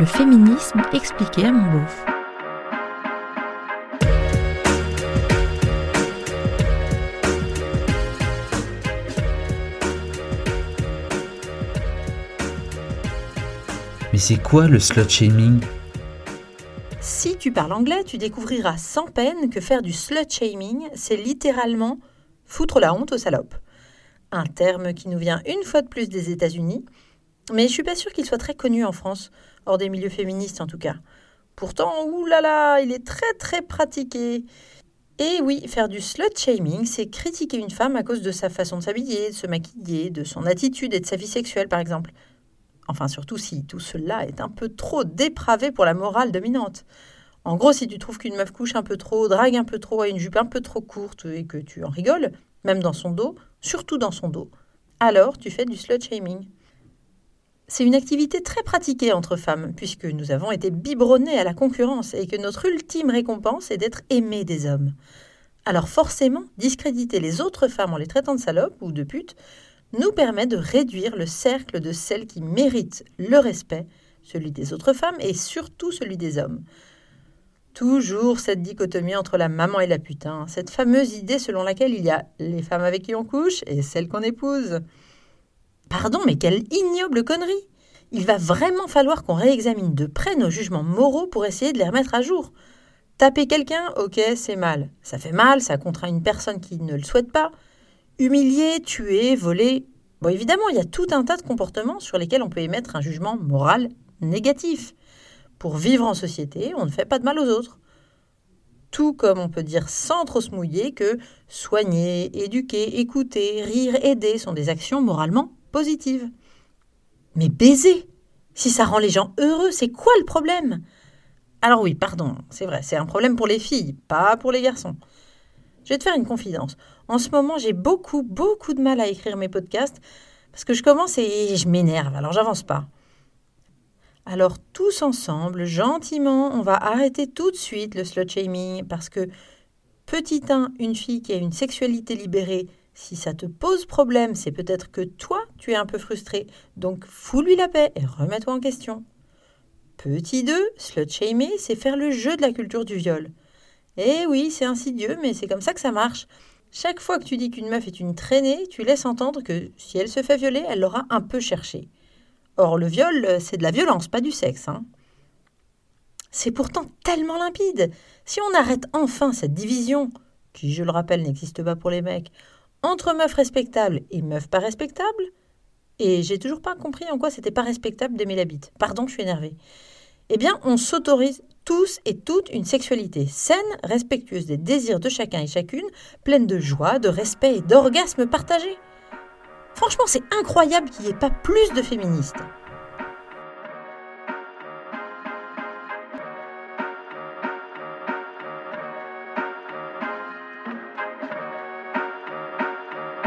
Le féminisme expliqué à mon beauf. Mais c'est quoi le slut shaming? Si tu parles anglais, tu découvriras sans peine que faire du slut shaming, c'est littéralement foutre la honte aux salopes. Un terme qui nous vient une fois de plus des États-Unis, mais je suis pas sûre qu'il soit très connu en France, hors des milieux féministes en tout cas. Pourtant, oulala, il est très très pratiqué. Et oui, faire du slut shaming, c'est critiquer une femme à cause de sa façon de s'habiller, de se maquiller, de son attitude et de sa vie sexuelle par exemple. Enfin, surtout si tout cela est un peu trop dépravé pour la morale dominante. En gros, si tu trouves qu'une meuf couche un peu trop, drague un peu trop, a une jupe un peu trop courte et que tu en rigoles, même dans son dos, surtout dans son dos, alors tu fais du slut shaming. C'est une activité très pratiquée entre femmes, puisque nous avons été biberonnés à la concurrence et que notre ultime récompense est d'être aimés des hommes. Alors forcément, discréditer les autres femmes en les traitant de salopes ou de putes nous permet de réduire le cercle de celles qui méritent le respect, celui des autres femmes et surtout celui des hommes. Toujours cette dichotomie entre la maman et la putain, cette fameuse idée selon laquelle il y a les femmes avec qui on couche et celles qu'on épouse. Pardon, mais quelle ignoble connerie Il va vraiment falloir qu'on réexamine de près nos jugements moraux pour essayer de les remettre à jour. Taper quelqu'un, ok, c'est mal. Ça fait mal, ça contraint une personne qui ne le souhaite pas. Humilier, tuer, voler. Bon, évidemment, il y a tout un tas de comportements sur lesquels on peut émettre un jugement moral négatif. Pour vivre en société, on ne fait pas de mal aux autres. Tout comme on peut dire sans trop se mouiller que soigner, éduquer, écouter, rire, aider sont des actions moralement positives. Mais baiser Si ça rend les gens heureux, c'est quoi le problème? Alors oui, pardon, c'est vrai, c'est un problème pour les filles, pas pour les garçons. Je vais te faire une confidence. En ce moment, j'ai beaucoup, beaucoup de mal à écrire mes podcasts parce que je commence et je m'énerve, alors j'avance pas. Alors tous ensemble, gentiment, on va arrêter tout de suite le slut shaming parce que petit 1, une fille qui a une sexualité libérée, si ça te pose problème, c'est peut-être que toi, tu es un peu frustré. Donc fous-lui la paix et remets-toi en question. Petit 2, slut shamer, c'est faire le jeu de la culture du viol. Eh oui, c'est insidieux, mais c'est comme ça que ça marche. Chaque fois que tu dis qu'une meuf est une traînée, tu laisses entendre que si elle se fait violer, elle l'aura un peu cherché. Or, le viol, c'est de la violence, pas du sexe. Hein. C'est pourtant tellement limpide. Si on arrête enfin cette division, qui, je le rappelle, n'existe pas pour les mecs, entre meufs respectables et meufs pas respectables, et j'ai toujours pas compris en quoi c'était pas respectable d'aimer la bite. Pardon, je suis énervée. Eh bien, on s'autorise tous et toutes une sexualité saine, respectueuse des désirs de chacun et chacune, pleine de joie, de respect et d'orgasme partagés. Franchement, c'est incroyable qu'il n'y ait pas plus de féministes.